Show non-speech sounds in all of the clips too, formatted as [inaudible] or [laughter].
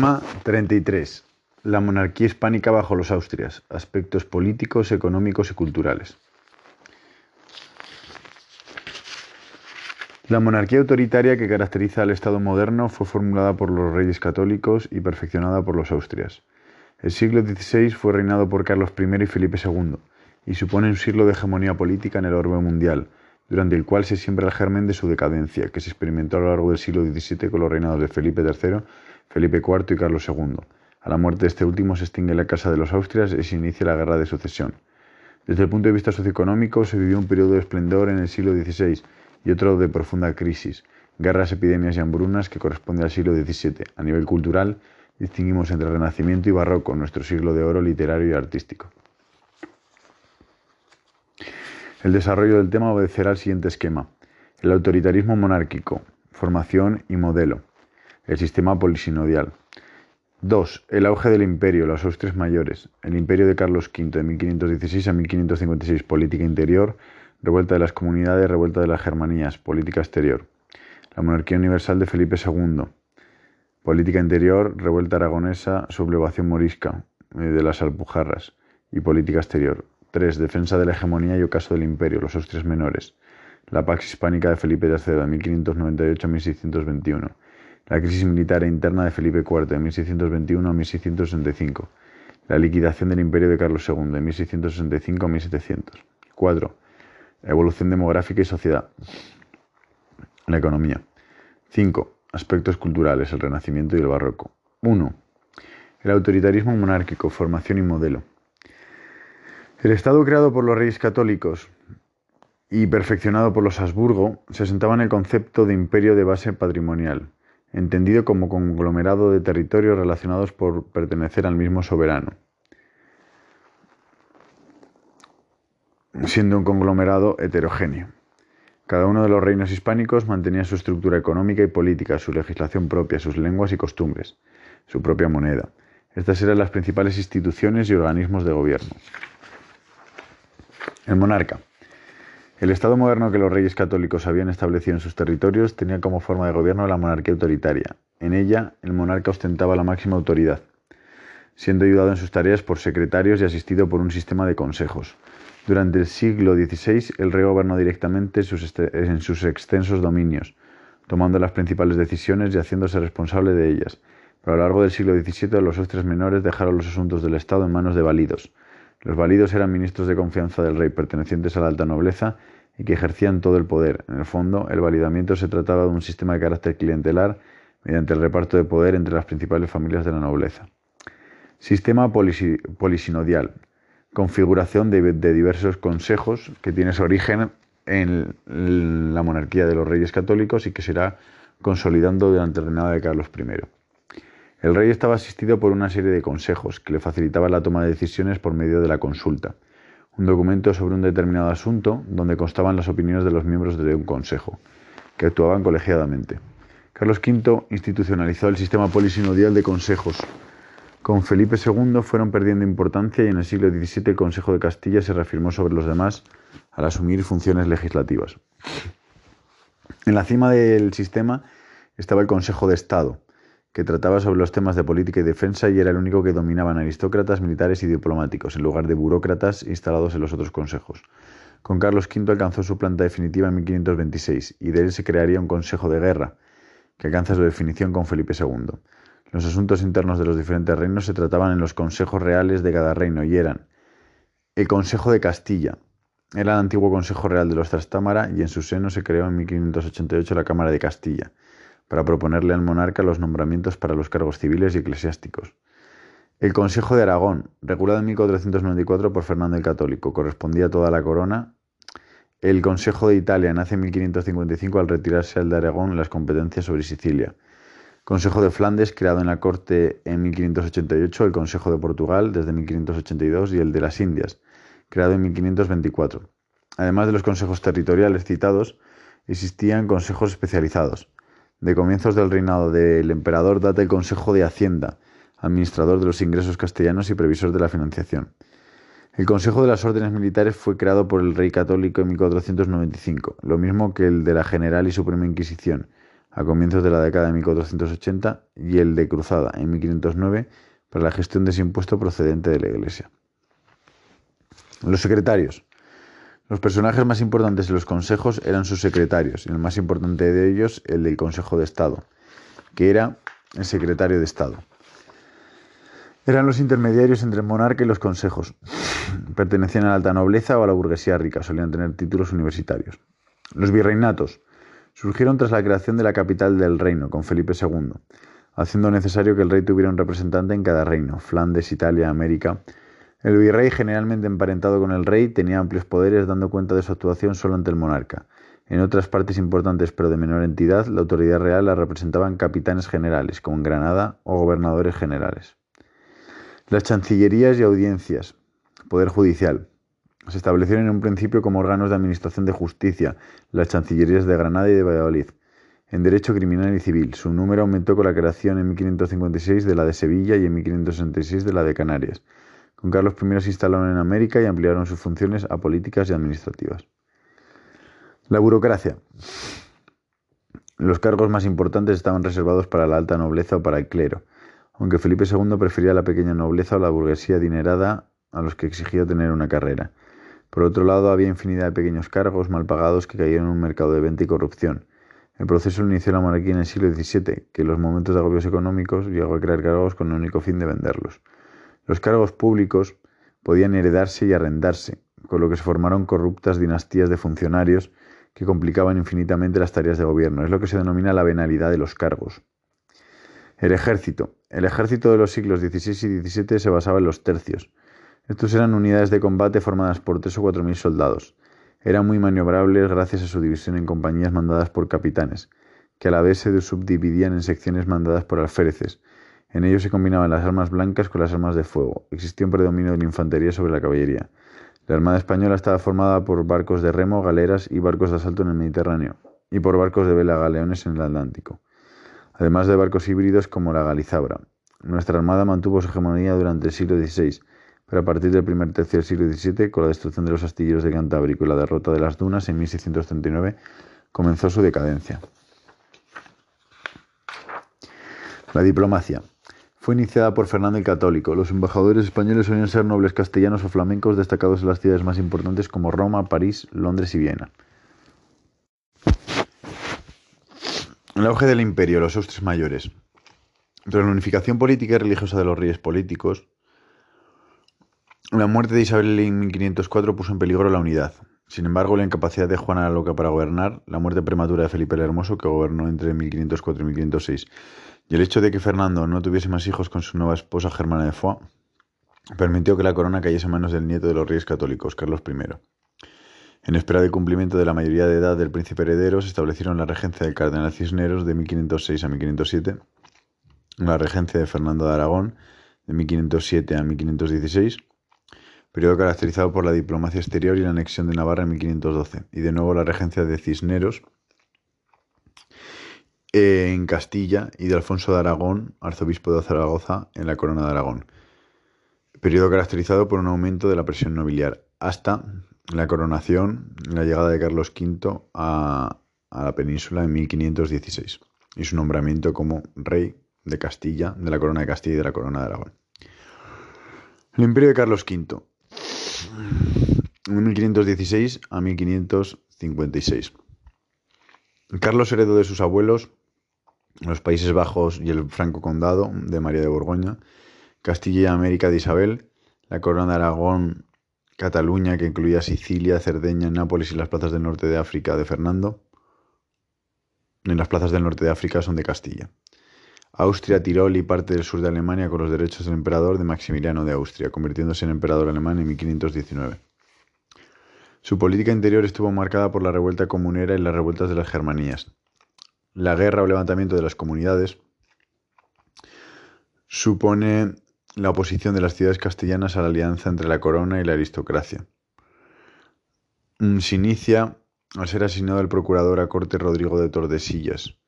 Tema 33. La monarquía hispánica bajo los Austrias. Aspectos políticos, económicos y culturales. La monarquía autoritaria que caracteriza al Estado moderno fue formulada por los reyes católicos y perfeccionada por los Austrias. El siglo XVI fue reinado por Carlos I y Felipe II, y supone un siglo de hegemonía política en el orbe mundial, durante el cual se siembra el germen de su decadencia, que se experimentó a lo largo del siglo XVII con los reinados de Felipe III, Felipe IV y Carlos II. A la muerte de este último se extingue la Casa de los Austrias y se inicia la Guerra de Sucesión. Desde el punto de vista socioeconómico, se vivió un periodo de esplendor en el siglo XVI y otro de profunda crisis, guerras, epidemias y hambrunas que corresponde al siglo XVII. A nivel cultural, distinguimos entre Renacimiento y Barroco, nuestro siglo de oro literario y artístico. El desarrollo del tema obedecerá al siguiente esquema. El autoritarismo monárquico, formación y modelo. El sistema polisinodial. 2. El auge del imperio, los Austrias mayores. El imperio de Carlos V de 1516 a 1556, política interior, revuelta de las comunidades, revuelta de las Germanías, política exterior. La monarquía universal de Felipe II. Política interior, revuelta aragonesa, sublevación morisca eh, de las Alpujarras y política exterior. 3. Defensa de la hegemonía y ocaso del imperio, los Austrias menores. La Pax Hispánica de Felipe III de 1598 a 1621. La crisis militar e interna de Felipe IV de 1621 a 1665. La liquidación del imperio de Carlos II de 1665 a 1700. 4. Evolución demográfica y sociedad. La economía. 5. Aspectos culturales, el Renacimiento y el Barroco. 1. El autoritarismo monárquico, formación y modelo. El Estado creado por los reyes católicos y perfeccionado por los Habsburgo se sentaba en el concepto de imperio de base patrimonial, entendido como conglomerado de territorios relacionados por pertenecer al mismo soberano, siendo un conglomerado heterogéneo. Cada uno de los reinos hispánicos mantenía su estructura económica y política, su legislación propia, sus lenguas y costumbres, su propia moneda. Estas eran las principales instituciones y organismos de gobierno. El monarca. El Estado moderno que los reyes católicos habían establecido en sus territorios tenía como forma de gobierno la monarquía autoritaria. En ella, el monarca ostentaba la máxima autoridad, siendo ayudado en sus tareas por secretarios y asistido por un sistema de consejos. Durante el siglo XVI, el rey gobernó directamente en sus extensos dominios, tomando las principales decisiones y haciéndose responsable de ellas. Pero a lo largo del siglo XVII, los ostres menores dejaron los asuntos del Estado en manos de válidos, los válidos eran ministros de confianza del rey, pertenecientes a la alta nobleza y que ejercían todo el poder. En el fondo, el validamiento se trataba de un sistema de carácter clientelar mediante el reparto de poder entre las principales familias de la nobleza. Sistema polisinodial. Configuración de, de diversos consejos que tiene su origen en la monarquía de los reyes católicos y que se irá consolidando durante el reinado de Carlos I. El rey estaba asistido por una serie de consejos que le facilitaban la toma de decisiones por medio de la consulta, un documento sobre un determinado asunto donde constaban las opiniones de los miembros de un consejo, que actuaban colegiadamente. Carlos V institucionalizó el sistema polisinodial de consejos. Con Felipe II fueron perdiendo importancia y en el siglo XVII el Consejo de Castilla se reafirmó sobre los demás al asumir funciones legislativas. En la cima del sistema estaba el Consejo de Estado, que trataba sobre los temas de política y defensa y era el único que dominaban aristócratas, militares y diplomáticos, en lugar de burócratas instalados en los otros consejos. Con Carlos V alcanzó su planta definitiva en 1526 y de él se crearía un Consejo de Guerra, que alcanza su definición con Felipe II. Los asuntos internos de los diferentes reinos se trataban en los consejos reales de cada reino y eran el Consejo de Castilla, era el antiguo Consejo Real de los Trastámara y en su seno se creó en 1588 la Cámara de Castilla para proponerle al monarca los nombramientos para los cargos civiles y eclesiásticos. El Consejo de Aragón, regulado en 1494 por Fernando el Católico, correspondía a toda la corona. El Consejo de Italia nace en 1555 al retirarse al de Aragón las competencias sobre Sicilia. Consejo de Flandes, creado en la corte en 1588, el Consejo de Portugal desde 1582 y el de las Indias, creado en 1524. Además de los consejos territoriales citados, existían consejos especializados. De comienzos del reinado del emperador data el Consejo de Hacienda, administrador de los ingresos castellanos y previsor de la financiación. El Consejo de las Órdenes Militares fue creado por el rey católico en 1495, lo mismo que el de la General y Suprema Inquisición, a comienzos de la década de 1480 y el de Cruzada en 1509 para la gestión de ese impuesto procedente de la Iglesia. Los secretarios. Los personajes más importantes de los consejos eran sus secretarios, y el más importante de ellos el del Consejo de Estado, que era el secretario de Estado. Eran los intermediarios entre el monarca y los consejos. [sniffs] Pertenecían a la alta nobleza o a la burguesía rica, solían tener títulos universitarios. Los virreinatos surgieron tras la creación de la capital del reino, con Felipe II, haciendo necesario que el rey tuviera un representante en cada reino, Flandes, Italia, América. El virrey, generalmente emparentado con el rey, tenía amplios poderes, dando cuenta de su actuación solo ante el monarca. En otras partes importantes, pero de menor entidad, la autoridad real la representaban capitanes generales, como en Granada, o gobernadores generales. Las chancillerías y audiencias, poder judicial, se establecieron en un principio como órganos de administración de justicia, las chancillerías de Granada y de Valladolid. En derecho criminal y civil, su número aumentó con la creación en 1556 de la de Sevilla y en 1566 de la de Canarias. Con Carlos I se instalaron en América y ampliaron sus funciones a políticas y administrativas. La burocracia. Los cargos más importantes estaban reservados para la alta nobleza o para el clero aunque Felipe II prefería la pequeña nobleza o la burguesía adinerada a los que exigía tener una carrera. Por otro lado, había infinidad de pequeños cargos mal pagados que caían en un mercado de venta y corrupción. El proceso lo inició la monarquía en el siglo XVII, que en los momentos de agobios económicos llegó a crear cargos con el único fin de venderlos. Los cargos públicos podían heredarse y arrendarse, con lo que se formaron corruptas dinastías de funcionarios que complicaban infinitamente las tareas de gobierno. Es lo que se denomina la venalidad de los cargos. El ejército. El ejército de los siglos XVI y XVII se basaba en los tercios. Estos eran unidades de combate formadas por tres o cuatro mil soldados. Eran muy maniobrables gracias a su división en compañías mandadas por capitanes, que a la vez se subdividían en secciones mandadas por alféreces. En ellos se combinaban las armas blancas con las armas de fuego. Existía un predominio de la infantería sobre la caballería. La Armada Española estaba formada por barcos de remo, galeras y barcos de asalto en el Mediterráneo, y por barcos de vela galeones en el Atlántico además de barcos híbridos como la Galizabra. Nuestra armada mantuvo su hegemonía durante el siglo XVI, pero a partir del primer tercio del siglo XVII, con la destrucción de los astilleros de Cantábrico y la derrota de las dunas en 1639, comenzó su decadencia. La diplomacia. Fue iniciada por Fernando el Católico. Los embajadores españoles solían ser nobles castellanos o flamencos destacados en las ciudades más importantes como Roma, París, Londres y Viena. El auge del imperio, los Austres mayores. Tras la unificación política y religiosa de los reyes políticos, la muerte de Isabel en 1504 puso en peligro la unidad. Sin embargo, la incapacidad de Juana la Loca para gobernar, la muerte prematura de Felipe el Hermoso, que gobernó entre 1504 y 1506, y el hecho de que Fernando no tuviese más hijos con su nueva esposa Germana de Foix, permitió que la corona cayese en manos del nieto de los reyes católicos, Carlos I. En espera del cumplimiento de la mayoría de edad del príncipe heredero, se establecieron la regencia del cardenal Cisneros de 1506 a 1507, la regencia de Fernando de Aragón de 1507 a 1516, periodo caracterizado por la diplomacia exterior y la anexión de Navarra en 1512, y de nuevo la regencia de Cisneros en Castilla y de Alfonso de Aragón, arzobispo de Zaragoza, en la corona de Aragón, periodo caracterizado por un aumento de la presión nobiliar, hasta la coronación, la llegada de Carlos V a, la península en 1516 y su nombramiento como rey de Castilla, de la corona de Castilla y de la corona de Aragón. El imperio de Carlos V, de 1516 a 1556. Carlos heredó de sus abuelos los Países Bajos y el Franco Condado de María de Borgoña, Castilla y América de Isabel, la corona de Aragón Cataluña, que incluía Sicilia, Cerdeña, Nápoles y las plazas del norte de África de Fernando. En las plazas del norte de África son de Castilla. Austria, Tirol y parte del sur de Alemania con los derechos del emperador de Maximiliano de Austria, convirtiéndose en emperador alemán en 1519. Su política interior estuvo marcada por la revuelta comunera y las revueltas de las Germanías. La guerra o levantamiento de las comunidades supone la oposición de las ciudades castellanas a la alianza entre la corona y la aristocracia. Mm, se inicia al ser asignado el procurador a corte Rodrigo de Tordesillas,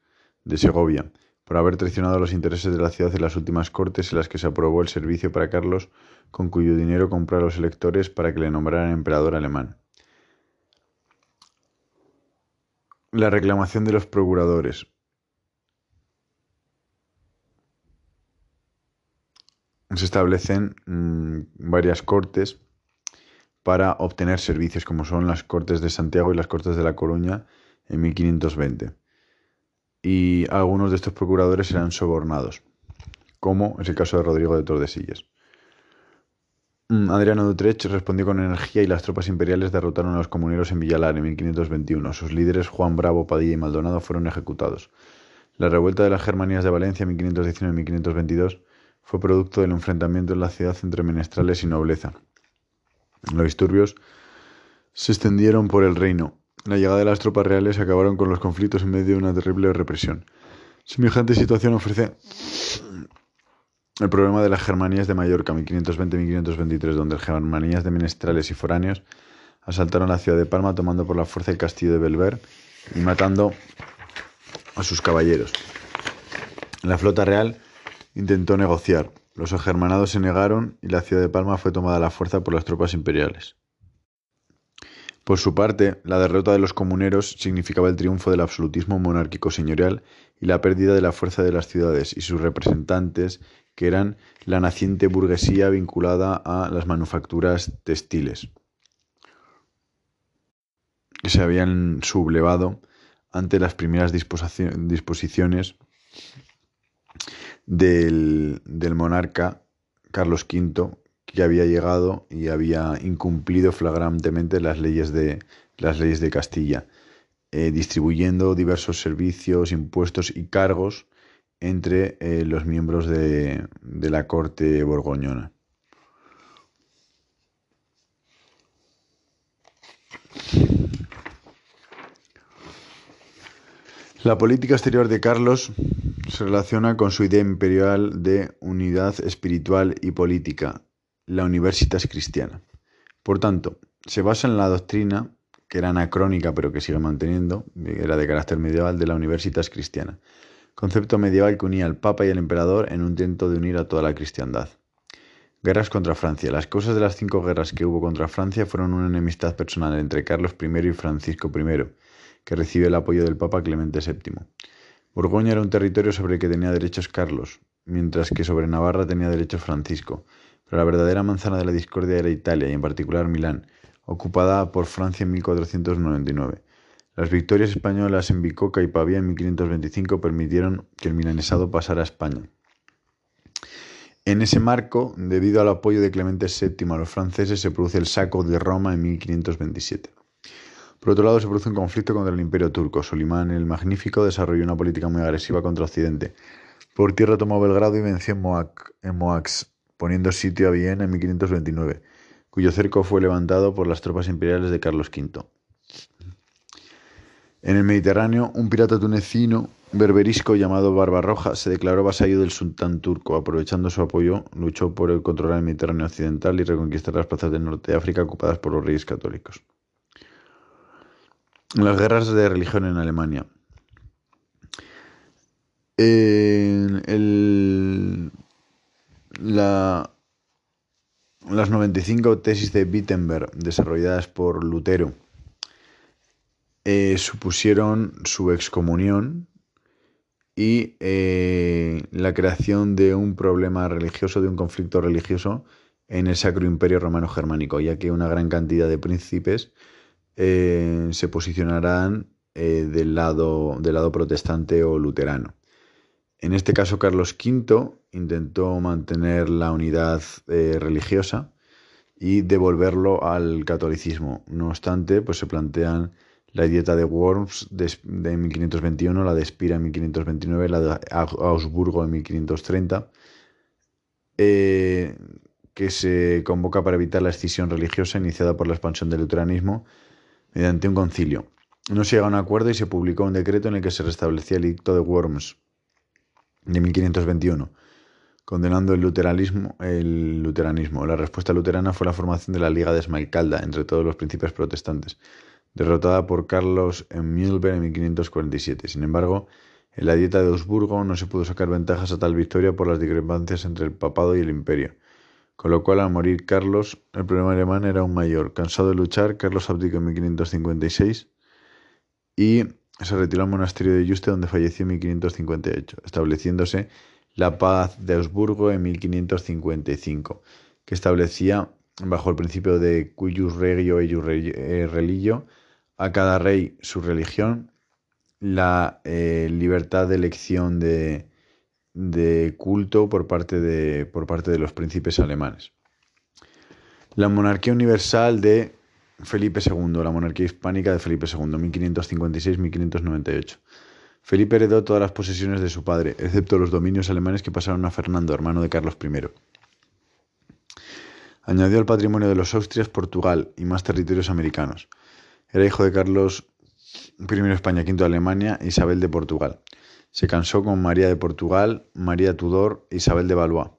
de Segovia, por haber traicionado los intereses de la ciudad en las últimas cortes en las que se aprobó el servicio para Carlos, con cuyo dinero compró a los electores para que le nombraran emperador alemán. La reclamación de los procuradores. Se establecen mm, varias cortes para obtener servicios, como son las Cortes de Santiago y las Cortes de La Coruña en 1520. Y algunos de estos procuradores eran sobornados, como es el caso de Rodrigo de Tordesillas. Mm, Adriano Dutrecht respondió con energía y las tropas imperiales derrotaron a los comuneros en Villalar en 1521. Sus líderes Juan Bravo, Padilla y Maldonado fueron ejecutados. La revuelta de las Germanías de Valencia en 1519-1522 fue producto del enfrentamiento en la ciudad entre menestrales y nobleza. Los disturbios se extendieron por el reino. La llegada de las tropas reales acabaron con los conflictos en medio de una terrible represión. Semejante situación ofrece el problema de las Germanías de Mallorca, 1520-1523, donde las Germanías de menestrales y foráneos asaltaron la ciudad de Palma tomando por la fuerza el castillo de Belver y matando a sus caballeros. La flota real intentó negociar. Los agermanados se negaron y la ciudad de Palma fue tomada a la fuerza por las tropas imperiales. Por su parte, la derrota de los comuneros significaba el triunfo del absolutismo monárquico señorial y la pérdida de la fuerza de las ciudades y sus representantes, que eran la naciente burguesía vinculada a las manufacturas textiles, que se habían sublevado ante las primeras disposiciones del, monarca Carlos V, que había llegado y había incumplido flagrantemente las leyes de, las leyes de Castilla, eh, distribuyendo diversos servicios, impuestos y cargos entre eh, los miembros de, de la corte borgoñona. La política exterior de Carlos se relaciona con su idea imperial de unidad espiritual y política, la Universitas Cristiana. Por tanto, se basa en la doctrina, que era anacrónica pero que sigue manteniendo, era de carácter medieval, de la Universitas Cristiana, concepto medieval que unía al Papa y al Emperador en un intento de unir a toda la cristiandad. Guerras contra Francia. Las causas de las cinco guerras que hubo contra Francia fueron una enemistad personal entre Carlos I y Francisco I, que recibe el apoyo del Papa Clemente VII. Borgoña era un territorio sobre el que tenía derechos Carlos, mientras que sobre Navarra tenía derechos Francisco, pero la verdadera manzana de la discordia era Italia y en particular Milán, ocupada por Francia en 1499. Las victorias españolas en Bicoca y Pavía en 1525 permitieron que el milanesado pasara a España. En ese marco, debido al apoyo de Clemente VII a los franceses, se produce el saco de Roma en 1527. Por otro lado, se produce un conflicto contra el imperio turco. Solimán el Magnífico desarrolló una política muy agresiva contra Occidente. Por tierra tomó Belgrado y venció en, Moax, poniendo sitio a Viena en 1529, cuyo cerco fue levantado por las tropas imperiales de Carlos V. En el Mediterráneo, un pirata tunecino berberisco llamado Barbarroja se declaró vasallo del sultán turco. Aprovechando su apoyo, luchó por controlar el Mediterráneo occidental y reconquistar las plazas del norte de África ocupadas por los reyes católicos. Las guerras de religión en Alemania. Las 95 tesis de Wittenberg desarrolladas por Lutero eh, supusieron su excomunión y eh, la creación de un problema religioso, de un conflicto religioso en el Sacro Imperio Romano Germánico, ya que una gran cantidad de príncipes eh, se posicionarán del, lado, del lado protestante o luterano. En este caso, Carlos V intentó mantener la unidad eh, religiosa y devolverlo al catolicismo. No obstante, pues se plantean la dieta de Worms de, 1521, la de Spira en 1529, la de Augsburgo en 1530, que se convoca para evitar la escisión religiosa iniciada por la expansión del luteranismo mediante un concilio. No se llegó a un acuerdo y se publicó un decreto en el que se restablecía el edicto de Worms de 1521, condenando el luteranismo, el luteranismo. La respuesta luterana fue la formación de la Liga de Esmalcalda entre todos los príncipes protestantes, derrotada por Carlos en Mühlberg en 1547. Sin embargo, en la dieta de Augsburgo no se pudo sacar ventajas a tal victoria por las discrepancias entre el papado y el imperio. Con lo cual, al morir Carlos, el problema alemán era aún mayor. Cansado de luchar, Carlos abdicó en 1556 y se retiró al monasterio de Yuste, donde falleció en 1558, estableciéndose la paz de Augsburgo en 1555, que establecía, bajo el principio de cuius regio eius eh, religio, a cada rey su religión, la eh, libertad de elección de, de culto por parte de, por parte de los príncipes alemanes. La monarquía universal de Felipe II, la monarquía hispánica de Felipe II, 1556-1598. Felipe heredó todas las posesiones de su padre, excepto los dominios alemanes que pasaron a Fernando, hermano de Carlos I. Añadió al patrimonio de los Austrias Portugal y más territorios americanos. Era hijo de Carlos I de España, V de Alemania e Isabel de Portugal. Se casó con María de Portugal, María Tudor e Isabel de Valois.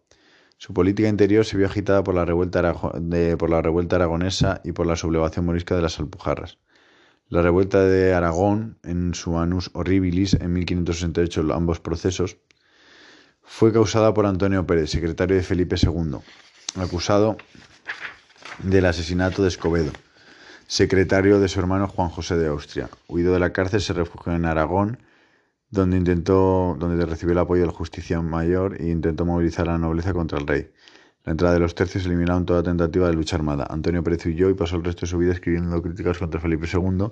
Su política interior se vio agitada por la, revuelta por la revuelta aragonesa y por la sublevación morisca de las Alpujarras. La revuelta de Aragón, en su Anus Horribilis, en 1568, ambos procesos, fue causada por Antonio Pérez, secretario de Felipe II, acusado del asesinato de Escobedo, secretario de su hermano Juan José de Austria. Huido de la cárcel, se refugió en Aragón donde intentó, donde recibió el apoyo del justicia mayor e intentó movilizar a la nobleza contra el rey. La entrada de los tercios eliminaron toda tentativa de lucha armada. Antonio Pérez huyó y pasó el resto de su vida escribiendo críticas contra Felipe II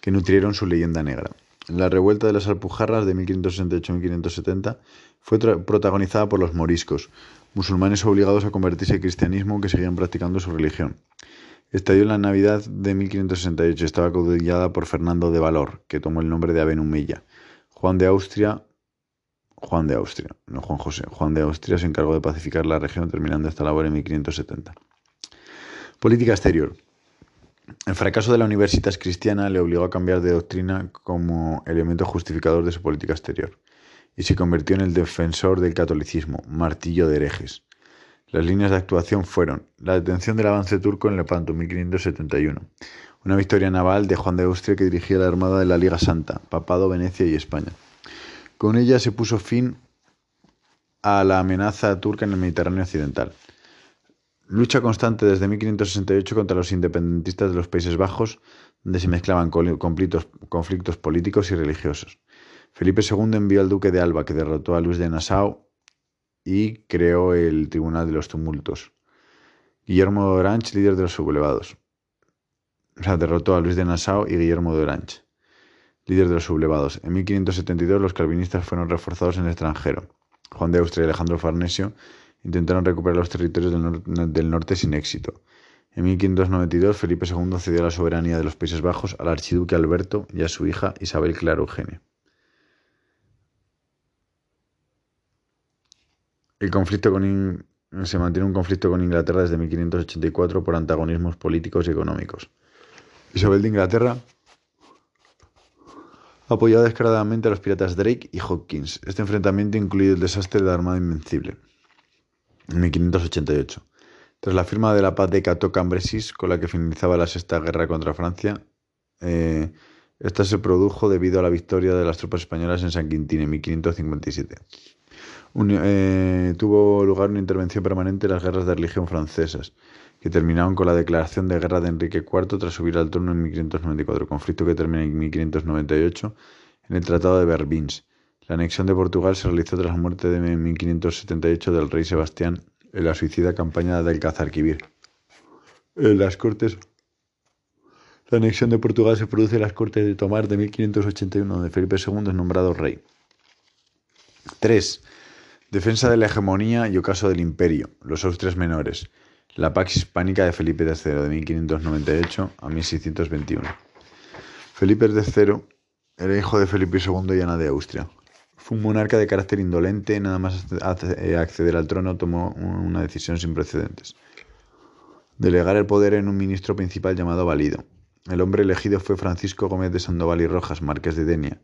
que nutrieron su leyenda negra. La revuelta de las Alpujarras de 1568-1570 fue protagonizada por los moriscos, musulmanes obligados a convertirse al cristianismo que seguían practicando su religión. Estalló en la Navidad de 1568 estaba caudillada por Fernando de Valor, que tomó el nombre de Abenumella. Juan de Austria, Juan de Austria, no Juan José, Juan de Austria se encargó de pacificar la región terminando esta labor en 1570. Política exterior. El fracaso de la Universitas Cristiana le obligó a cambiar de doctrina como elemento justificador de su política exterior y se convirtió en el defensor del catolicismo, martillo de herejes. Las líneas de actuación fueron la detención del avance turco en Lepanto, 1571, una victoria naval de Juan de Austria que dirigía la Armada de la Liga Santa, Papado, Venecia y España. Con ella se puso fin a la amenaza turca en el Mediterráneo occidental. Lucha constante desde 1568 contra los independentistas de los Países Bajos, donde se mezclaban conflictos, políticos y religiosos. Felipe II envió al duque de Alba, que derrotó a Luis de Nassau y creó el Tribunal de los Tumultos. Guillermo de Orange, líder de los sublevados o sea, derrotó a Luis de Nassau y Guillermo de Orange, líder de los sublevados. En 1572 los calvinistas fueron reforzados en el extranjero. Juan de Austria y Alejandro Farnesio intentaron recuperar los territorios del, norte sin éxito. En 1592 Felipe II cedió la soberanía de los Países Bajos al archiduque Alberto y a su hija Isabel Clara Eugenia. El conflicto con se mantiene un conflicto con Inglaterra desde 1584 por antagonismos políticos y económicos. Isabel de Inglaterra apoyó descaradamente a los piratas Drake y Hawkins. Este enfrentamiento incluye el desastre de la Armada Invencible en 1588. Tras la firma de la paz de Cateau-Cambrésis, con la que finalizaba la Sexta Guerra contra Francia, eh, esta se produjo debido a la victoria de las tropas españolas en San Quintín en 1557. Eh, tuvo lugar una intervención permanente en las guerras de religión francesas que terminaron con la declaración de guerra de Enrique IV tras subir al trono en 1594, conflicto que termina en 1598 en el Tratado de Vervins. La anexión de Portugal se realizó tras la muerte de 1578 del rey Sebastián en la suicida campaña del Cazarquivir. En las Cortes la anexión de Portugal se produce en las Cortes de Tomar de 1581, donde Felipe II es nombrado rey. 3. Defensa de la hegemonía y ocaso del imperio, los Austrias menores. La Pax Hispánica de Felipe III de 1598 a 1621. Felipe III era hijo de Felipe II y Ana de Austria. Fue un monarca de carácter indolente, nada más acceder al trono tomó una decisión sin precedentes. Delegar el poder en un ministro principal llamado Valido. El hombre elegido fue Francisco Gómez de Sandoval y Rojas, marqués de Denia,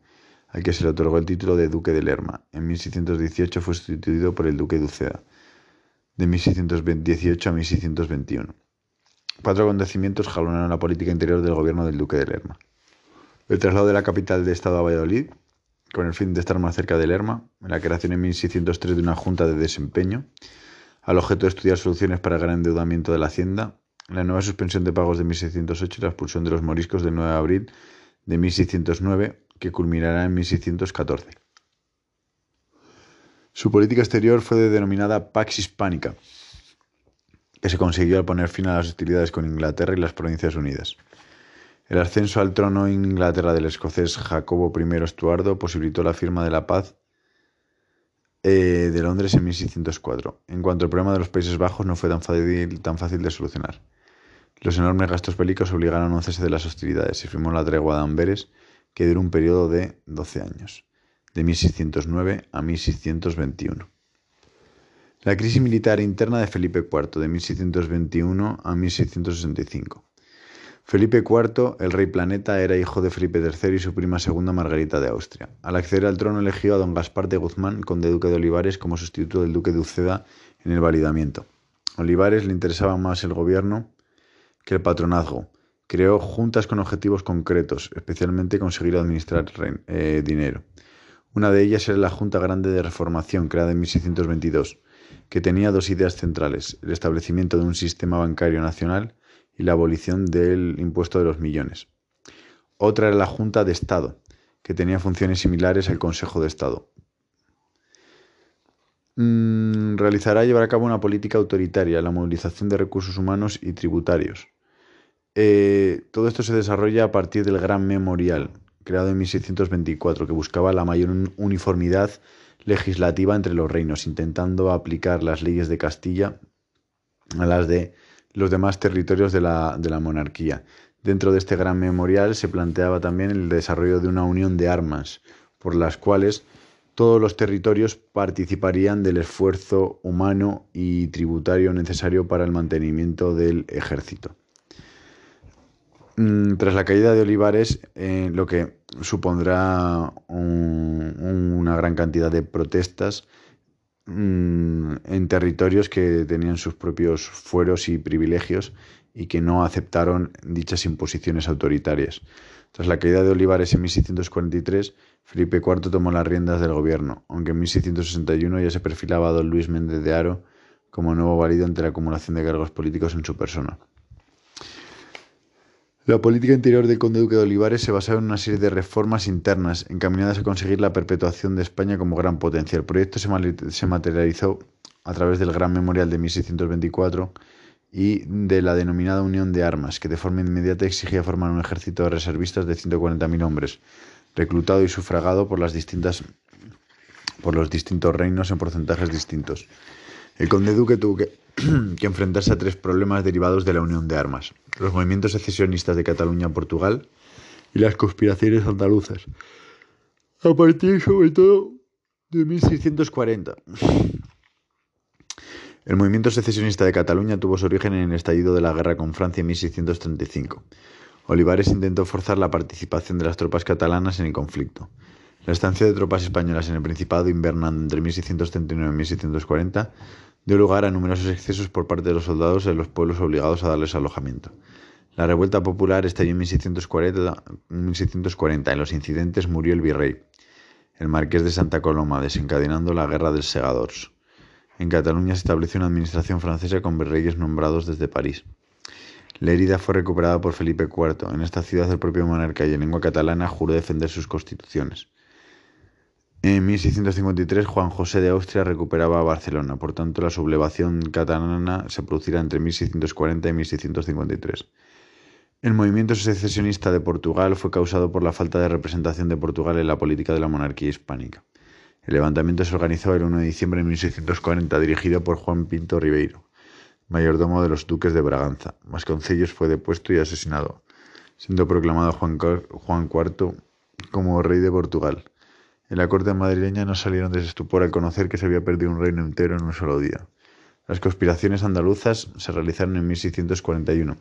al que se le otorgó el título de duque de Lerma. En 1618 fue sustituido por el duque de de 1618 a 1621. Cuatro acontecimientos jalonaron la política interior del gobierno del duque de Lerma. El traslado de la capital de Estado a Valladolid, con el fin de estar más cerca de Lerma, la creación en 1603 de una junta de desempeño, al objeto de estudiar soluciones para el gran endeudamiento de la hacienda, la nueva suspensión de pagos de 1608 y la expulsión de los moriscos del 9 de abril de 1609, que culminará en 1614. Su política exterior fue denominada Pax Hispánica, que se consiguió al poner fin a las hostilidades con Inglaterra y las Provincias Unidas. El ascenso al trono en Inglaterra del escocés Jacobo I Estuardo posibilitó la firma de la paz eh, de Londres en 1604. En cuanto al problema de los Países Bajos no fue tan fácil, de solucionar. Los enormes gastos bélicos obligaron a un cese de las hostilidades y firmó la tregua de Amberes, que duró un periodo de 12 años de 1609 a 1621. La crisis militar interna de Felipe IV de 1621 a 1665. Felipe IV, el rey planeta, era hijo de Felipe III y su prima segunda Margarita de Austria. Al acceder al trono eligió a don Gaspar de Guzmán, conde duque de Olivares, como sustituto del duque de Uceda en el validamiento. Olivares le interesaba más el gobierno que el patronazgo. Creó juntas con objetivos concretos, especialmente conseguir administrar eh, dinero. Una de ellas era la Junta Grande de Reformación, creada en 1622, que tenía dos ideas centrales, el establecimiento de un sistema bancario nacional y la abolición del impuesto de los millones. Otra era la Junta de Estado, que tenía funciones similares al Consejo de Estado. Mm, realizará y llevará a cabo una política autoritaria, la movilización de recursos humanos y tributarios. Eh, todo esto se desarrolla a partir del Gran Memorial, creado en 1624, que buscaba la mayor uniformidad legislativa entre los reinos, intentando aplicar las leyes de Castilla a las de los demás territorios de la, de la monarquía. Dentro de este gran memorial se planteaba también el desarrollo de una unión de armas, por las cuales todos los territorios participarían del esfuerzo humano y tributario necesario para el mantenimiento del ejército. Mm, tras la caída de Olivares, eh, lo que supondrá una gran cantidad de protestas mm, en territorios que tenían sus propios fueros y privilegios y que no aceptaron dichas imposiciones autoritarias. Tras la caída de Olivares en 1643, Felipe IV tomó las riendas del gobierno, aunque en 1661 ya se perfilaba a don Luis Méndez de Haro como nuevo válido ante la acumulación de cargos políticos en su persona. La política interior del conde duque de Olivares se basaba en una serie de reformas internas encaminadas a conseguir la perpetuación de España como gran potencia. El proyecto se materializó a través del Gran Memorial de 1624 y de la denominada Unión de Armas, que de forma inmediata exigía formar un ejército de reservistas de 140.000 hombres, reclutado y sufragado por, las distintas, por los distintos reinos en porcentajes distintos. El conde duque tuvo [clears throat] que, enfrentarse a tres problemas derivados de la unión de armas. Los movimientos secesionistas de Cataluña a Portugal y las conspiraciones andaluzas. A partir sobre todo de 1640. El movimiento secesionista de Cataluña tuvo su origen en el estallido de la guerra con Francia en 1635. Olivares intentó forzar la participación de las tropas catalanas en el conflicto. La estancia de tropas españolas en el Principado invernando entre 1639 y 1640 dio lugar a numerosos excesos por parte de los soldados en los pueblos obligados a darles alojamiento. La revuelta popular estalló en 1640, 1640. En los incidentes murió el virrey, el marqués de Santa Coloma, desencadenando la Guerra del Segadors. En Cataluña se estableció una administración francesa con virreyes nombrados desde París. La herida fue recuperada por Felipe IV. En esta ciudad el propio monarca y en lengua catalana juró defender sus constituciones. En 1653 Juan José de Austria recuperaba Barcelona, por tanto la sublevación catalana se producirá entre 1640 y 1653. El movimiento secesionista de Portugal fue causado por la falta de representación de Portugal en la política de la monarquía hispánica. El levantamiento se organizó el 1 de diciembre de 1640, dirigido por Juan Pinto Ribeiro, mayordomo de los duques de Braganza. Vasconcellos fue depuesto y asesinado, siendo proclamado Juan, Juan IV como rey de Portugal. En la corte madrileña no salieron de estupor al conocer que se había perdido un reino entero en un solo día. Las conspiraciones andaluzas se realizaron en 1641,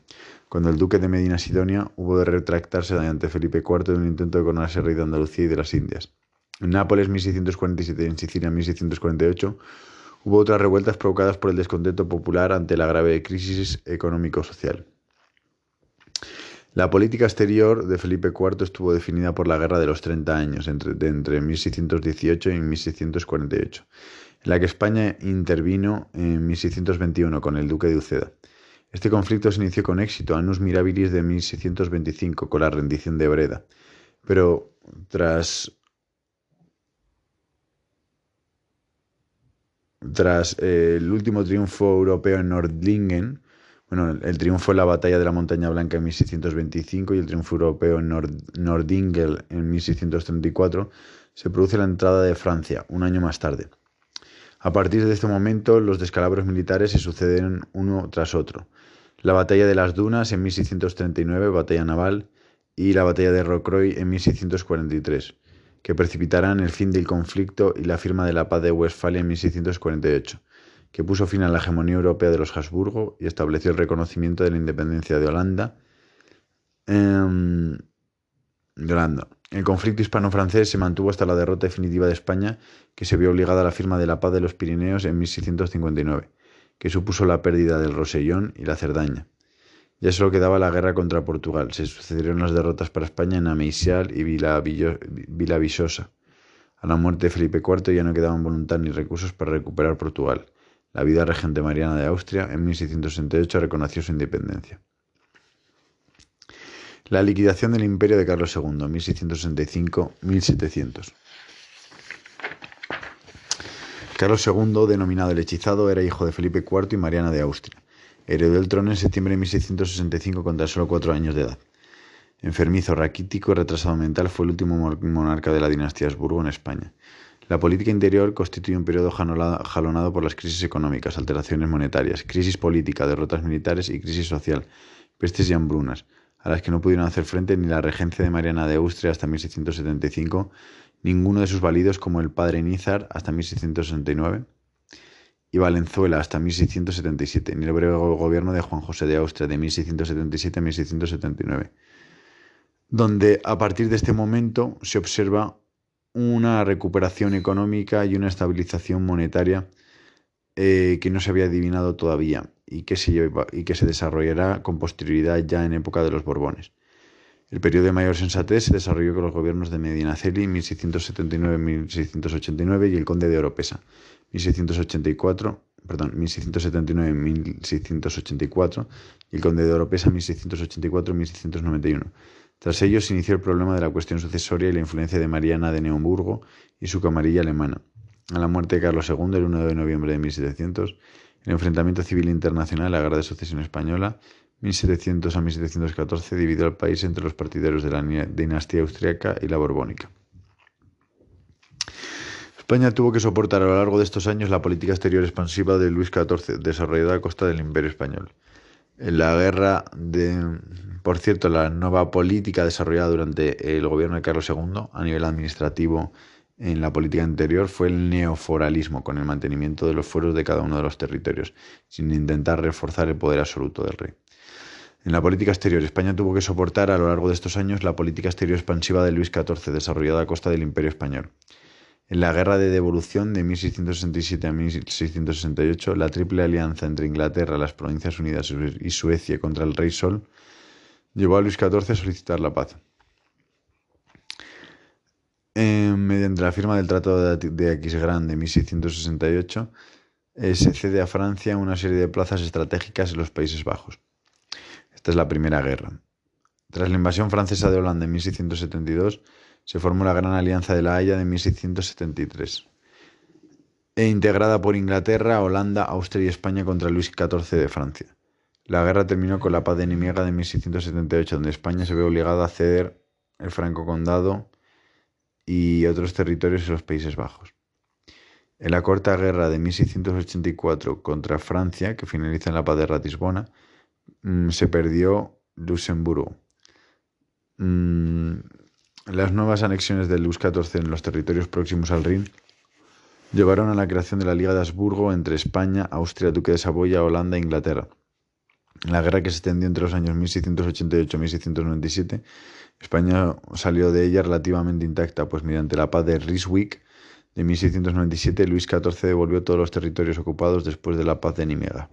cuando el duque de Medina Sidonia hubo de retractarse ante Felipe IV de un intento de coronarse rey de Andalucía y de las Indias. En Nápoles, 1647 y en Sicilia, 1648, hubo otras revueltas provocadas por el descontento popular ante la grave crisis económico-social. La política exterior de Felipe IV estuvo definida por la Guerra de los Treinta Años, entre, entre 1618 y 1648, en la que España intervino en 1621 con el duque de Uceda. Este conflicto se inició con éxito, Annus Mirabilis de 1625, con la rendición de Breda, pero tras tras eh, el último triunfo europeo en Nordlingen, el triunfo en la batalla de la Montaña Blanca en 1625 y el triunfo europeo en Nordingel en 1634, se produce la entrada de Francia un año más tarde. A partir de este momento, los descalabros militares se suceden uno tras otro. La batalla de las Dunas en 1639, batalla naval, y la batalla de Rocroi en 1643, que precipitarán el fin del conflicto y la firma de la paz de Westfalia en 1648, que puso fin a la hegemonía europea de los Habsburgo y estableció el reconocimiento de la independencia de Holanda. Holanda. El conflicto hispano-francés se mantuvo hasta la derrota definitiva de España, que se vio obligada a la firma de la paz de los Pirineos en 1659, que supuso la pérdida del Rosellón y la Cerdaña. Ya solo quedaba la guerra contra Portugal. Se sucedieron las derrotas para España en Ameixial y Villavisosa. A la muerte de Felipe IV ya no quedaban voluntad ni recursos para recuperar Portugal. La vida regente mariana de Austria en 1668 reconoció su independencia. La liquidación del imperio de Carlos II, 1665-1700. Carlos II, denominado el hechizado, era hijo de Felipe IV y Mariana de Austria. Heredó el trono en septiembre de 1665 con tan solo cuatro años de edad. Enfermizo, raquítico y retrasado mental, fue el último monarca de la dinastía Habsburgo en España. La política interior constituye un periodo jalonado por las crisis económicas, alteraciones monetarias, crisis política, derrotas militares y crisis social, pestes y hambrunas, a las que no pudieron hacer frente ni la regencia de Mariana de Austria hasta 1675, ninguno de sus validos como el padre Nízar hasta 1669, y Valenzuela hasta 1677, ni el breve gobierno de Juan José de Austria de 1677 a 1679, donde a partir de este momento se observa una recuperación económica y una estabilización monetaria eh, que no se había adivinado todavía y que, se y que se desarrollará con posterioridad ya en época de los Borbones. El periodo de mayor sensatez se desarrolló con los gobiernos de Medinaceli 1679-1689 y el conde de Oropesa 1684, perdón, 1679-1684 y el conde de Oropesa 1684-1691. Tras ello se inició el problema de la cuestión sucesoria y la influencia de Mariana de Neumburgo y su camarilla alemana. A la muerte de Carlos II, el 1 de noviembre de 1700, el enfrentamiento civil internacional, la Guerra de Sucesión Española, 1700 a 1714, dividió al país entre los partidarios de la dinastía austriaca y la borbónica. España tuvo que soportar a lo largo de estos años la política exterior expansiva de Luis XIV, desarrollada a costa del Imperio Español. La guerra de, por cierto, la nueva política desarrollada durante el gobierno de Carlos II a nivel administrativo en la política interior fue el neoforalismo, con el mantenimiento de los fueros de cada uno de los territorios, sin intentar reforzar el poder absoluto del rey. En la política exterior, España tuvo que soportar a lo largo de estos años la política exterior expansiva de Luis XIV, desarrollada a costa del Imperio Español. En la Guerra de Devolución de 1667 a 1668, la triple alianza entre Inglaterra, las Provincias Unidas y Suecia contra el Rey Sol llevó a Luis XIV a solicitar la paz. mediante la firma del Tratado de Aquisgrán de 1668, eh, se cede a Francia una serie de plazas estratégicas en los Países Bajos. Esta es la Primera Guerra. Tras la invasión francesa de Holanda en 1672, se formó la Gran Alianza de la Haya de 1673, e integrada por Inglaterra, Holanda, Austria y España contra Luis XIV de Francia. La guerra terminó con la paz de Nimiega de 1678, donde España se ve obligada a ceder el Franco Condado y otros territorios en los Países Bajos. En la corta guerra de 1684 contra Francia, que finaliza en la paz de Ratisbona, mm, se perdió Luxemburgo. Las nuevas anexiones de Luis XIV en los territorios próximos al Rin llevaron a la creación de la Liga de Habsburgo entre España, Austria, Duque de Saboya, Holanda e Inglaterra. la guerra que se extendió entre los años 1688 y 1697, España salió de ella relativamente intacta, pues mediante la paz de Ryswick de 1697, Luis XIV devolvió todos los territorios ocupados después de la paz de Nimega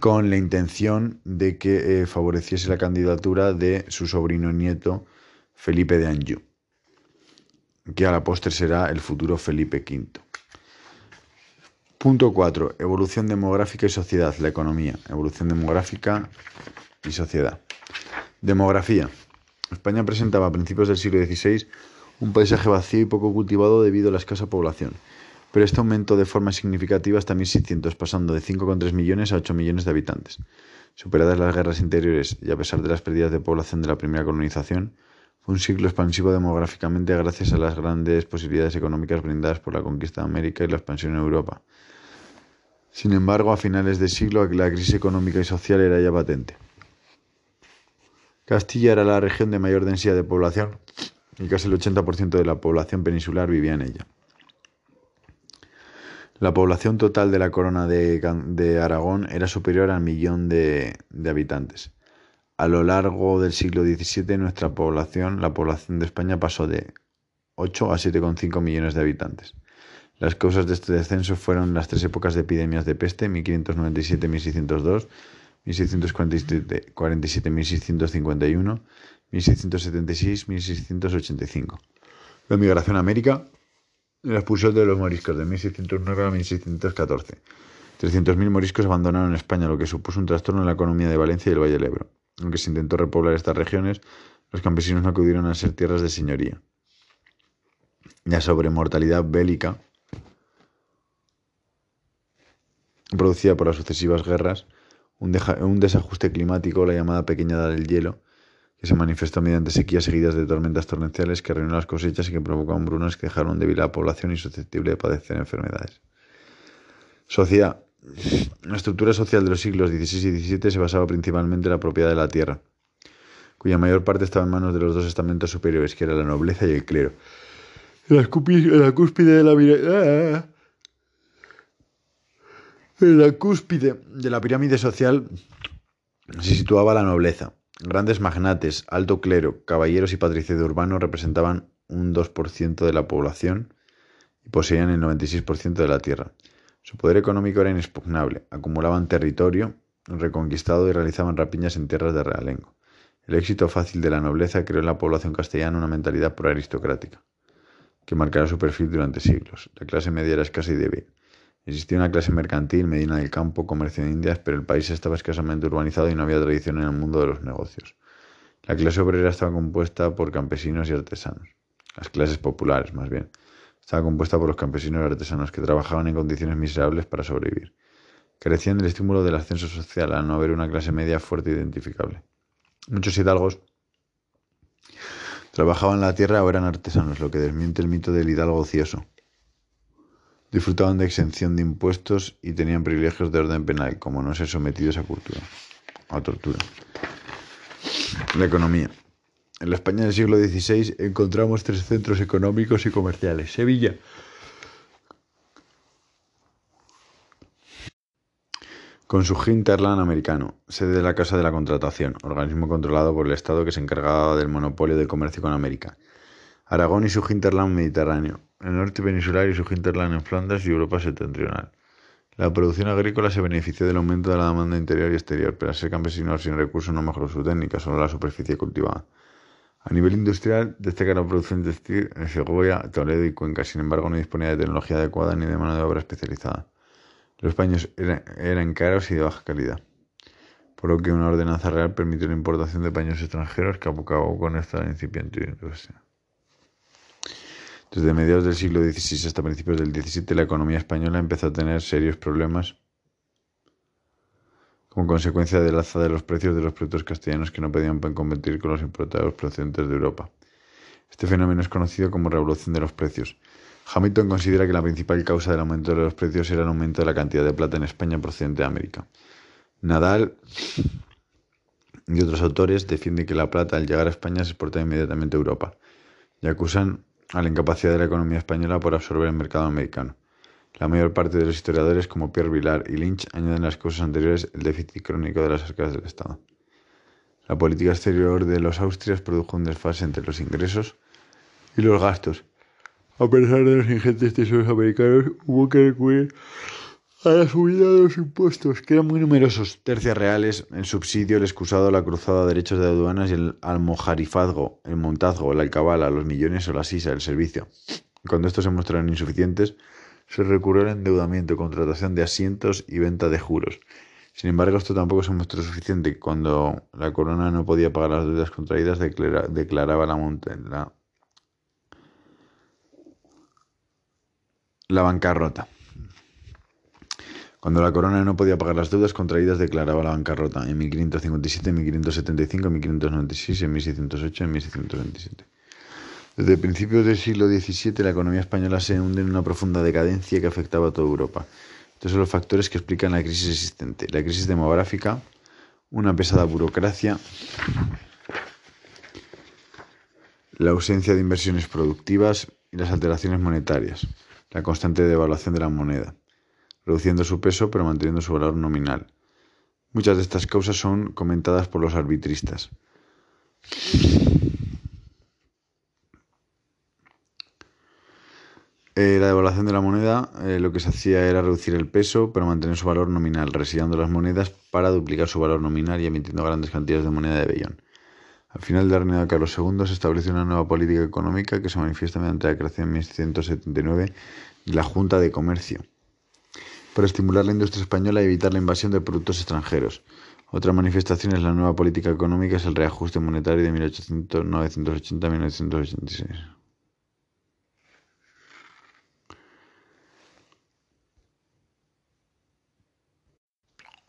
con la intención de que eh, favoreciese la candidatura de su sobrino nieto Felipe de Anjou, que a la postre será el futuro Felipe V. Punto 4. Evolución demográfica y sociedad, la economía. Evolución demográfica y sociedad. Demografía. España presentaba a principios del siglo XVI un paisaje vacío y poco cultivado debido a la escasa población. pero este aumentó de forma significativa hasta 1600, pasando de 5,3 millones a 8 millones de habitantes. Superadas las guerras interiores y a pesar de las pérdidas de población de la primera colonización, fue un siglo expansivo demográficamente gracias a las grandes posibilidades económicas brindadas por la conquista de América y la expansión en Europa. Sin embargo, a finales de siglo la crisis económica y social era ya patente. Castilla era la región de mayor densidad de población y casi el 80% de la población peninsular vivía en ella. La población total de la corona de, Aragón era superior al millón de, habitantes. A lo largo del siglo XVII nuestra población, la población de España pasó de 8 a 7,5 millones de habitantes. Las causas de este descenso fueron las tres épocas de epidemias de peste, 1597-1602, 1647-1651, 1676-1685. La migración a América, la expulsión de los moriscos de 1609 a 1614. 300.000 moriscos abandonaron España, lo que supuso un trastorno en la economía de Valencia y el Valle del Ebro. Aunque se intentó repoblar estas regiones, los campesinos no acudieron a ser tierras de señoría. La sobremortalidad bélica, producida por las sucesivas guerras, un, desajuste climático, la llamada pequeña edad del hielo, que se manifestó mediante sequías seguidas de tormentas torrenciales que arruinó las cosechas y que provocaron brunas que dejaron débil a la población y susceptible de padecer enfermedades. Sociedad. La estructura social de los siglos XVI y XVII se basaba principalmente en la propiedad de la tierra, cuya mayor parte estaba en manos de los dos estamentos superiores, que era la nobleza y el clero. La, cúspide de la pirámide, en la cúspide de la pirámide social se situaba la nobleza, Grandes magnates, alto clero, caballeros y patricios urbanos representaban un 2% de la población y poseían el 96% de la tierra. Su poder económico era inexpugnable, acumulaban territorio reconquistado y realizaban rapiñas en tierras de realengo. El éxito fácil de la nobleza creó en la población castellana una mentalidad pro-aristocrática, que marcará su perfil durante siglos. La clase media era escasa y débil. Existía una clase mercantil, medina del campo, comercio de Indias, pero el país estaba escasamente urbanizado y no había tradición en el mundo de los negocios. La clase obrera estaba compuesta por campesinos y artesanos. Las clases populares, más bien. Estaba compuesta por los campesinos y artesanos que trabajaban en condiciones miserables para sobrevivir. Carecían del estímulo del ascenso social al no haber una clase media fuerte e identificable. Muchos hidalgos trabajaban la tierra o eran artesanos, lo que desmiente el mito del hidalgo ocioso disfrutaban de exención de impuestos y tenían privilegios de orden penal, como no ser sometidos a, cultura, a tortura. La economía. En la España del siglo XVI encontramos tres centros económicos y comerciales. Sevilla, con su hinterland americano, sede de la Casa de la Contratación, organismo controlado por el Estado que se encargaba del monopolio del comercio con América. Aragón y su hinterland mediterráneo, el norte peninsular y su hinterland en Flandes y Europa septentrional. La producción agrícola se benefició del aumento de la demanda interior y exterior, pero al ser campesinos sin recursos no mejoró su técnica, solo la superficie cultivada. A nivel industrial, destaca la producción textil en Segovia, Toledo y Cuenca, sin embargo no disponía de tecnología adecuada ni de mano de obra especializada. Los paños eran, caros y de baja calidad, por lo que una ordenanza real permitió la importación de paños extranjeros que acabó con esta incipiente industria. Desde mediados del siglo XVI hasta principios del XVII, la economía española empezó a tener serios problemas como consecuencia del alza de los precios de los productos castellanos que no podían competir con los importados procedentes de Europa. Este fenómeno es conocido como revolución de los precios. Hamilton considera que la principal causa del aumento de los precios era el aumento de la cantidad de plata en España procedente de América. Nadal y otros autores defienden que la plata al llegar a España se exporta inmediatamente a Europa y acusan a la incapacidad de la economía española por absorber el mercado americano. La mayor parte de los historiadores, como Pierre Vilar y Lynch, añaden las causas anteriores el déficit crónico de las arcas del Estado. La política exterior de los Austrias produjo un desfase entre los ingresos y los gastos. A pesar de los ingentes tesoros americanos, hubo que recurrir a la subida de los impuestos, que eran muy numerosos, tercias reales, el subsidio, el excusado, la cruzada, derechos de aduanas y el almojarifazgo, el montazgo, la alcabala, los millones o la sisa, el servicio. Cuando estos se mostraron insuficientes, se recurrió al endeudamiento, contratación de asientos y venta de juros. Sin embargo, esto tampoco se mostró suficiente. Cuando la corona no podía pagar las deudas contraídas, declaraba la, la La bancarrota. Cuando la corona no podía pagar las deudas contraídas, declaraba la bancarrota en 1557, en 1575, en 1596, en 1608, en 1627. Desde principios del siglo XVII, la economía española se hunde en una profunda decadencia que afectaba a toda Europa. Estos son los factores que explican la crisis existente. La crisis demográfica, una pesada burocracia, la ausencia de inversiones productivas y las alteraciones monetarias, la constante devaluación de la moneda reduciendo su peso pero manteniendo su valor nominal. Muchas de estas causas son comentadas por los arbitristas. Eh, la devaluación de la moneda eh, lo que se hacía era reducir el peso pero mantener su valor nominal, resillando las monedas para duplicar su valor nominal y emitiendo grandes cantidades de moneda de vellón. Al final del reinado de Carlos II se estableció una nueva política económica que se manifiesta mediante la creación en 1679 de la Junta de Comercio para estimular la industria española y evitar la invasión de productos extranjeros. Otra manifestación es la nueva política económica, es el reajuste monetario de 1880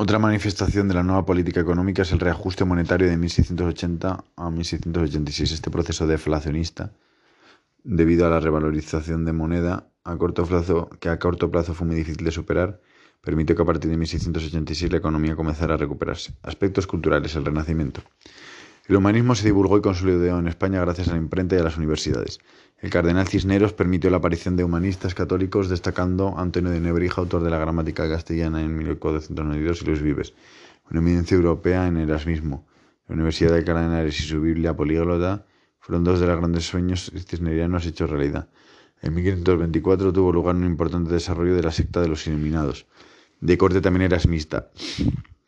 Otra manifestación de la nueva política económica es el reajuste monetario de 1680 a 1686. Este proceso deflacionista, debido a la revalorización de moneda, a corto plazo, que a corto plazo fue muy difícil de superar, permitió que a partir de 1686 la economía comenzara a recuperarse. Aspectos culturales, el Renacimiento. El humanismo se divulgó y consolidó en España gracias a la imprenta y a las universidades. El cardenal Cisneros permitió la aparición de humanistas católicos, destacando Antonio de Nebrija, autor de la gramática castellana en 1492, y Luis Vives, una eminencia europea en Erasmismo. La Universidad de Cardenales y su Biblia políglota fueron dos de los grandes sueños cisnerianos hechos realidad. En 1524 tuvo lugar un importante desarrollo de la secta de los Iluminados. De corte también era mixta.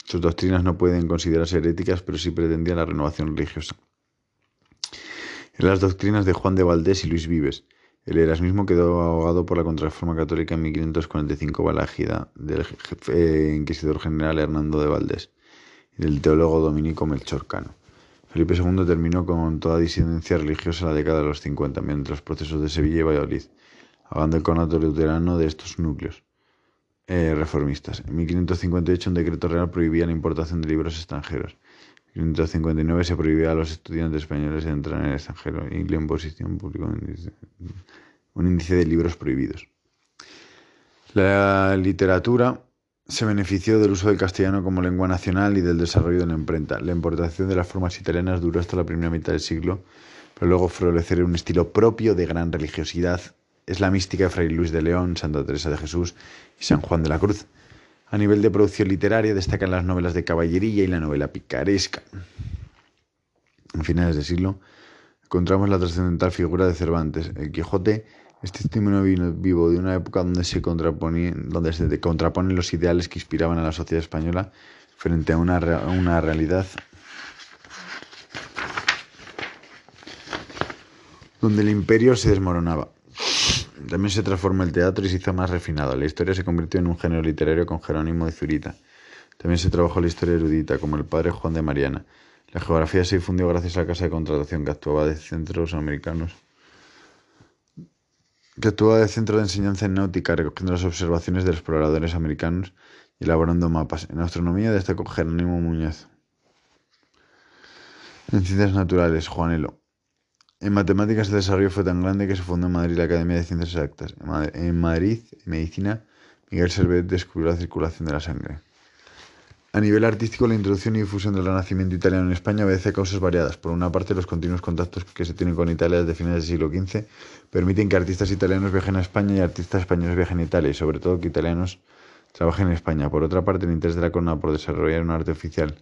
Sus doctrinas no pueden considerarse heréticas, pero sí pretendían la renovación religiosa. En las doctrinas de Juan de Valdés y Luis Vives. El erasmismo quedó ahogado por la contrarreforma católica en 1545 bajo la égida del jefe inquisidor general Hernando de Valdés y del teólogo dominico Melchor Cano. Felipe II terminó con toda disidencia religiosa en la década de los 50, mediante los procesos de Sevilla y Valladolid, hablando el conato luterano de estos núcleos eh, reformistas. En 1558 un decreto real prohibía la importación de libros extranjeros. En 1559 se prohibía a los estudiantes españoles entrar en el extranjero y la imposición pública un índice de libros prohibidos. La literatura se benefició del uso del castellano como lengua nacional y del desarrollo de la imprenta. La importación de las formas italianas duró hasta la primera mitad del siglo, pero luego florecer un estilo propio de gran religiosidad. Es la mística de Fray Luis de León, Santa Teresa de Jesús y San Juan de la Cruz. A nivel de producción literaria destacan las novelas de caballería y la novela picaresca. En finales de siglo encontramos la trascendental figura de Cervantes. El Quijote este testimonio vivo de una época donde se, contraponen los ideales que inspiraban a la sociedad española frente a una realidad donde el imperio se desmoronaba. También se transformó el teatro y se hizo más refinado. La historia se convirtió en un género literario con Jerónimo de Zurita. También se trabajó la historia erudita, como el padre Juan de Mariana. La geografía se difundió gracias a la casa de contratación que actuaba de centros americanos que actúa de centro de enseñanza en náutica, recogiendo las observaciones de exploradores americanos y elaborando mapas. En astronomía destacó Jerónimo Muñoz. En ciencias naturales, Juanelo. En matemáticas el desarrollo fue tan grande que se fundó en Madrid la Academia de Ciencias Exactas. En Madrid, en medicina, Miguel Servet descubrió la circulación de la sangre. A nivel artístico, la introducción y difusión del renacimiento italiano en España obedece a causas variadas. Por una parte, los continuos contactos que se tienen con Italia desde finales del siglo XV permiten que artistas italianos viajen a España y artistas españoles viajen a Italia, y sobre todo que italianos trabajen en España. Por otra parte, el interés de la corona por desarrollar un arte oficial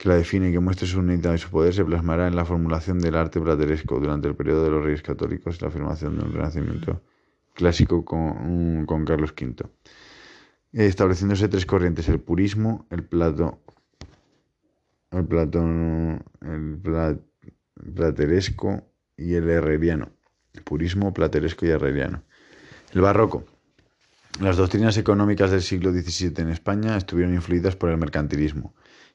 que la define y que muestre su unidad y su poder se plasmará en la formulación del arte plateresco durante el periodo de los reyes católicos y la afirmación de un renacimiento clásico con, con Carlos V estableciéndose tres corrientes, el purismo, el plato, el platón, el plateresco y el herreriano. purismo, plateresco y herreriano. El barroco. Las doctrinas económicas del siglo XVII en España estuvieron influidas por el mercantilismo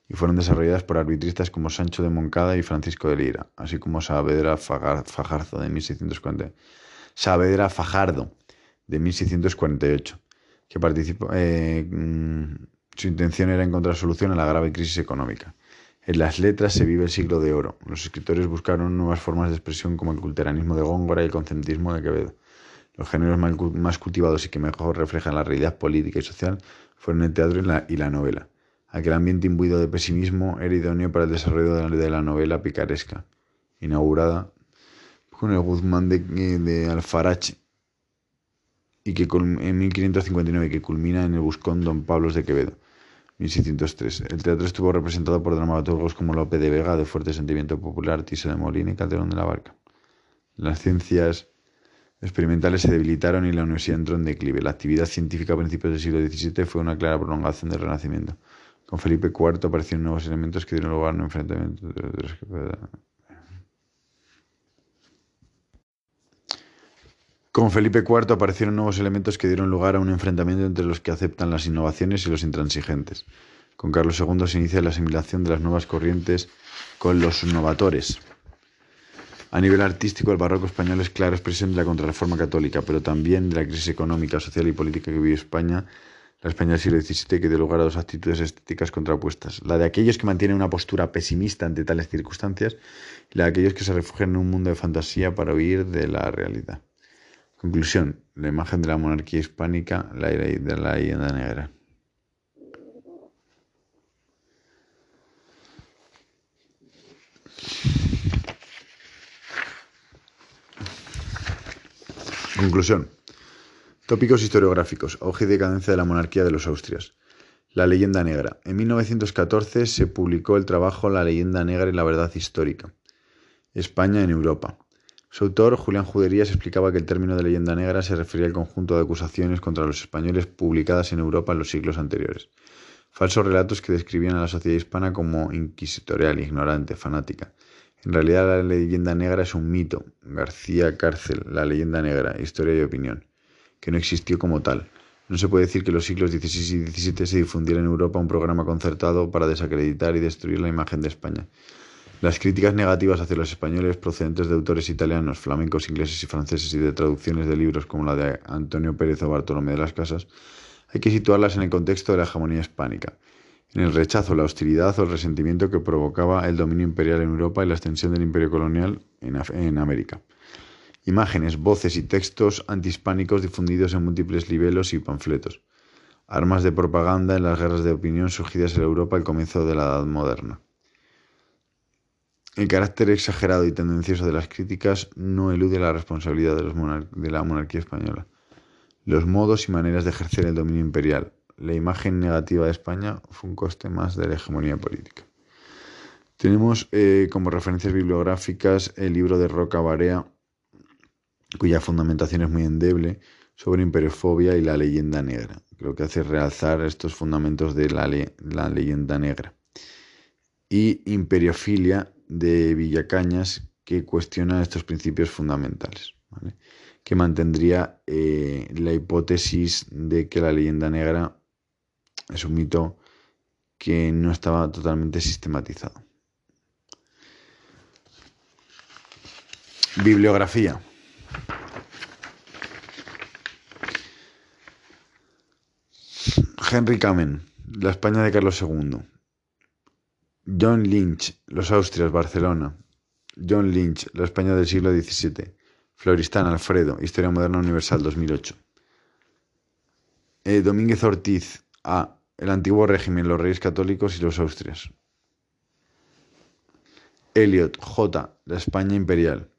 y fueron desarrolladas por arbitristas como Sancho de Moncada y Francisco de Lira, así como Saavedra Fajardo de 1640. Saavedra Fajardo de 1648, que participó, eh, mm, su intención era encontrar solución a la grave crisis económica. En las letras se vive el siglo de oro. Los escritores buscaron nuevas formas de expresión como el culteranismo de Góngora y el concentrismo de Quevedo. Los géneros más cultivados y que mejor reflejan la realidad política y social fueron el teatro y la, novela. Aquel ambiente imbuido de pesimismo era idóneo para el desarrollo de la, novela picaresca, inaugurada con el Guzmán de, de Alfarache y que en 1559 que culmina en el Buscón Don Pablos de Quevedo. 1603. El teatro estuvo representado por dramaturgos como Lope de Vega, de fuerte sentimiento popular, Tiso de Molina y Calderón de la Barca. Las ciencias experimentales se debilitaron y la universidad entró en declive. La actividad científica a principios del siglo XVII fue una clara prolongación del Renacimiento. Con Felipe IV aparecieron nuevos elementos que dieron lugar a un enfrentamiento Con Felipe IV aparecieron nuevos elementos que dieron lugar a un enfrentamiento entre los que aceptan las innovaciones y los intransigentes. Con Carlos II se inicia la asimilación de las nuevas corrientes con los innovadores. A nivel artístico, el barroco español es clara expresión de la contrarreforma católica, pero también de la crisis económica, social y política que vivió España, la España del siglo XVII, que dio lugar a dos actitudes estéticas contrapuestas. La de aquellos que mantienen una postura pesimista ante tales circunstancias y la de aquellos que se refugian en un mundo de fantasía para huir de la realidad. Conclusión. La imagen de la monarquía hispánica, la de la leyenda negra. Conclusión. Tópicos historiográficos. Auge y decadencia de la monarquía de los Austrias. La leyenda negra. En 1914 se publicó el trabajo La leyenda negra y la verdad histórica. España en Europa. Su autor, Julián Juderías, explicaba que el término de leyenda negra se refería al conjunto de acusaciones contra los españoles publicadas en Europa en los siglos anteriores. Falsos relatos que describían a la sociedad hispana como inquisitorial, ignorante, fanática. En realidad la leyenda negra es un mito, García Cárcel, la leyenda negra, historia y opinión, que no existió como tal. No se puede decir que en los siglos XVI y XVII se difundiera en Europa un programa concertado para desacreditar y destruir la imagen de España. Las críticas negativas hacia los españoles procedentes de autores italianos, flamencos, ingleses y franceses y de traducciones de libros como la de Antonio Pérez o Bartolomé de las Casas, hay que situarlas en el contexto de la hegemonía hispánica en el rechazo, la hostilidad o el resentimiento que provocaba el dominio imperial en Europa y la extensión del imperio colonial en, América. Imágenes, voces y textos antihispánicos difundidos en múltiples libelos y panfletos. Armas de propaganda en las guerras de opinión surgidas en Europa al comienzo de la Edad Moderna. El carácter exagerado y tendencioso de las críticas no elude la responsabilidad de la monarquía española. Los modos y maneras de ejercer el dominio imperial, la imagen negativa de España fue un coste más de la hegemonía política. Tenemos eh, como referencias bibliográficas el libro de Roca Barea, cuya fundamentación es muy endeble, sobre imperiofobia y la leyenda negra. Creo que hace realzar estos fundamentos de la, la leyenda negra. Y imperiofilia de Villacañas, que cuestiona estos principios fundamentales, que mantendría eh, la hipótesis de que la leyenda negra es un mito que no estaba totalmente sistematizado. Bibliografía. Henry Kamen, La España de Carlos II. John Lynch, Los Austrias, Barcelona. John Lynch, La España del siglo XVII. Floristán, Alfredo, Historia Moderna Universal, 2008. Eh, Domínguez Ortiz, A. El antiguo régimen, los reyes católicos y los austrias. Elliot J. La España imperial.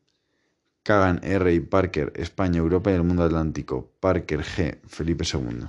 Kagan R. y Parker, España, Europa y el mundo atlántico. Parker G. Felipe II.